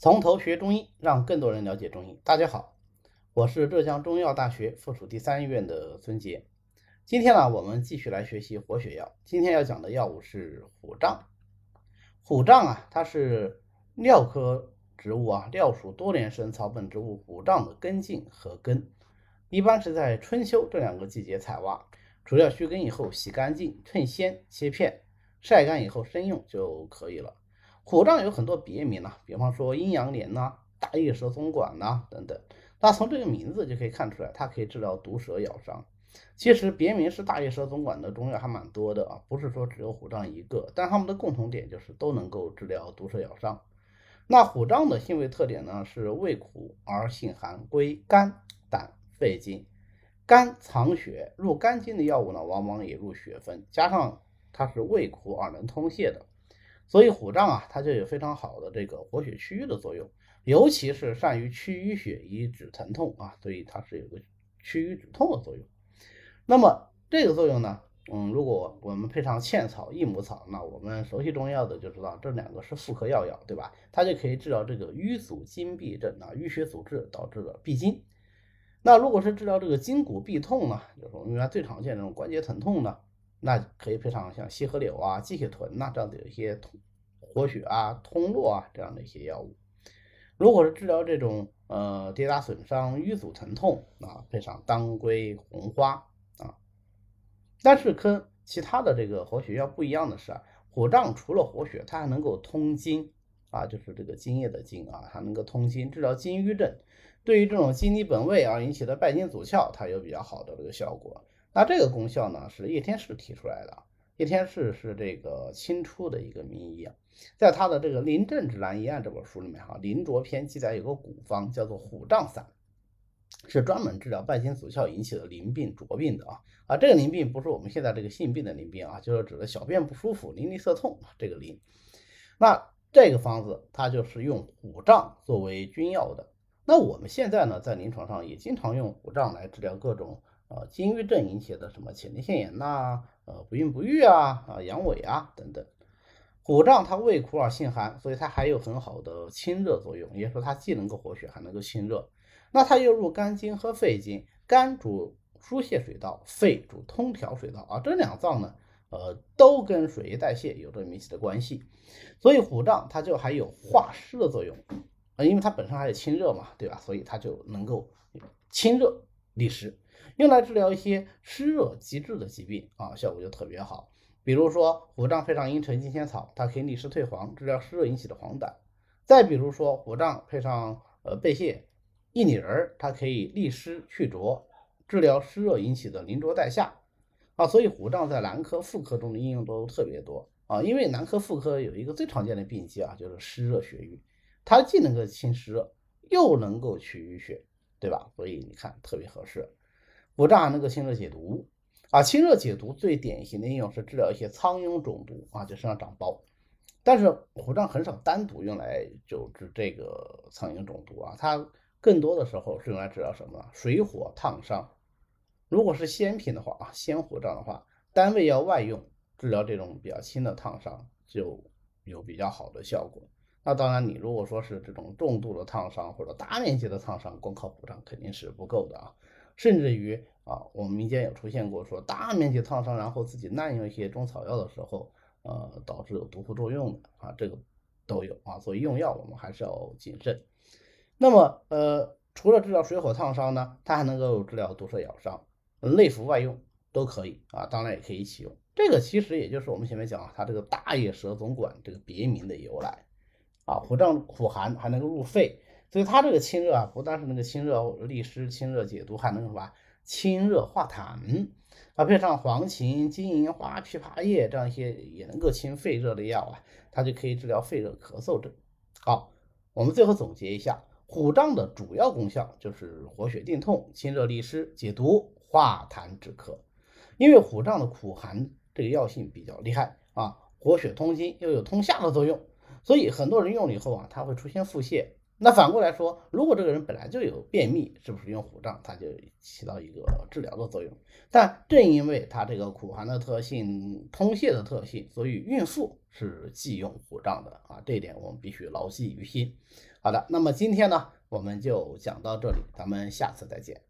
从头学中医，让更多人了解中医。大家好，我是浙江中医药大学附属第三医院的孙杰。今天呢，我们继续来学习活血药。今天要讲的药物是虎杖。虎杖啊，它是蓼科植物啊，蓼属多年生草本植物虎杖的根茎和根，一般是在春秋这两个季节采挖，除了须根以后洗干净，趁鲜切片，晒干以后生用就可以了。虎杖有很多别名呢，比方说阴阳莲呐、大叶蛇总管呐等等。那从这个名字就可以看出来，它可以治疗毒蛇咬伤。其实别名是大叶蛇总管的中药还蛮多的啊，不是说只有虎杖一个，但它们的共同点就是都能够治疗毒蛇咬伤。那虎杖的性味特点呢是味苦而性寒，归肝、胆、肺经。肝藏血，入肝经的药物呢往往也入血分，加上它是味苦而能通泄的。所以虎杖啊，它就有非常好的这个活血祛瘀的作用，尤其是善于祛瘀血以止疼痛啊，所以它是有个祛瘀止痛的作用。那么这个作用呢，嗯，如果我们配上茜草、益母草，那我们熟悉中药的就知道这两个是妇科药药，对吧？它就可以治疗这个瘀阻经闭症啊，淤血阻滞导致的闭经。那如果是治疗这个筋骨闭痛呢，就是我们原来最常见这种关节疼痛呢？那可以配上像西河柳啊、鸡血豚呐这样的一些通活血啊、通络啊这样的一些药物。如果是治疗这种呃跌打损伤、瘀阻疼痛啊，配上当归、红花啊。但是跟其他的这个活血药不一样的是啊，虎杖除了活血，它还能够通经啊，就是这个津液的津啊，它能够通经，治疗筋瘀症。对于这种经离本位而引起的败筋阻窍，它有比较好的这个效果。那这个功效呢，是叶天士提出来的。叶天士是这个清初的一个名医啊，在他的这个《临症指南医案》这本书里面，哈，《临浊篇》记载有个古方叫做虎杖散，是专门治疗败筋阻窍引起的淋病浊病的啊。啊，这个淋病不是我们现在这个性病的淋病啊，就是指的小便不舒服、淋漓涩痛这个淋。那这个方子它就是用虎杖作为君药的。那我们现在呢，在临床上也经常用虎杖来治疗各种。啊，筋郁症引起的什么前列腺炎呐，呃，不孕不育啊，啊，阳痿啊等等。虎杖它味苦而性寒，所以它还有很好的清热作用，也就是说它既能够活血，还能够清热。那它又入肝经和肺经，肝主疏泄水道，肺主通调水道啊，这两脏呢，呃，都跟水液代谢有着密切的关系。所以虎杖它就还有化湿的作用啊，因为它本身还有清热嘛，对吧？所以它就能够清热利湿。用来治疗一些湿热积滞的疾病啊，效果就特别好。比如说虎杖配上茵陈金钱草，它可以利湿退黄，治疗湿热引起的黄疸。再比如说虎杖配上呃贝泻、薏米仁，它可以利湿去浊，治疗湿热引起的淋浊带下啊。所以虎杖在男科、妇科中的应用都特别多啊。因为男科、妇科有一个最常见的病机啊，就是湿热血瘀，它既能够清湿热，又能够去淤血，对吧？所以你看特别合适。虎杖还能够清热解毒啊，清热解毒最典型的应用是治疗一些苍蝇肿毒啊，就身上长包。但是虎杖很少单独用来就治这个苍蝇肿毒啊，它更多的时候是用来治疗什么？水火烫伤。如果是鲜品的话啊，鲜虎杖的话，单位要外用治疗这种比较轻的烫伤就有比较好的效果。那当然，你如果说是这种重度的烫伤或者大面积的烫伤，光靠虎杖肯定是不够的啊。甚至于啊，我们民间有出现过说大面积烫伤，然后自己滥用一些中草药的时候，呃，导致有毒副作用的啊，这个都有啊。所以用药我们还是要谨慎。那么呃，除了治疗水火烫伤呢，它还能够治疗毒蛇咬伤，内服外用都可以啊，当然也可以一起用。这个其实也就是我们前面讲啊，它这个大叶蛇总管这个别名的由来啊，虎杖苦寒还能够入肺。所以它这个清热啊，不但是那个清热利湿、清热解毒，还能什么清热化痰啊？配上黄芩、金银花、枇杷叶这样一些也能够清肺热的药啊，它就可以治疗肺热咳嗽症。好，我们最后总结一下，虎杖的主要功效就是活血定痛、清热利湿、解毒化痰止咳。因为虎杖的苦寒这个药性比较厉害啊，活血通经又有通下的作用，所以很多人用了以后啊，它会出现腹泻。那反过来说，如果这个人本来就有便秘，是不是用虎杖，它就起到一个治疗的作用？但正因为它这个苦寒的特性、通泄的特性，所以孕妇是忌用虎杖的啊，这一点我们必须牢记于心。好的，那么今天呢，我们就讲到这里，咱们下次再见。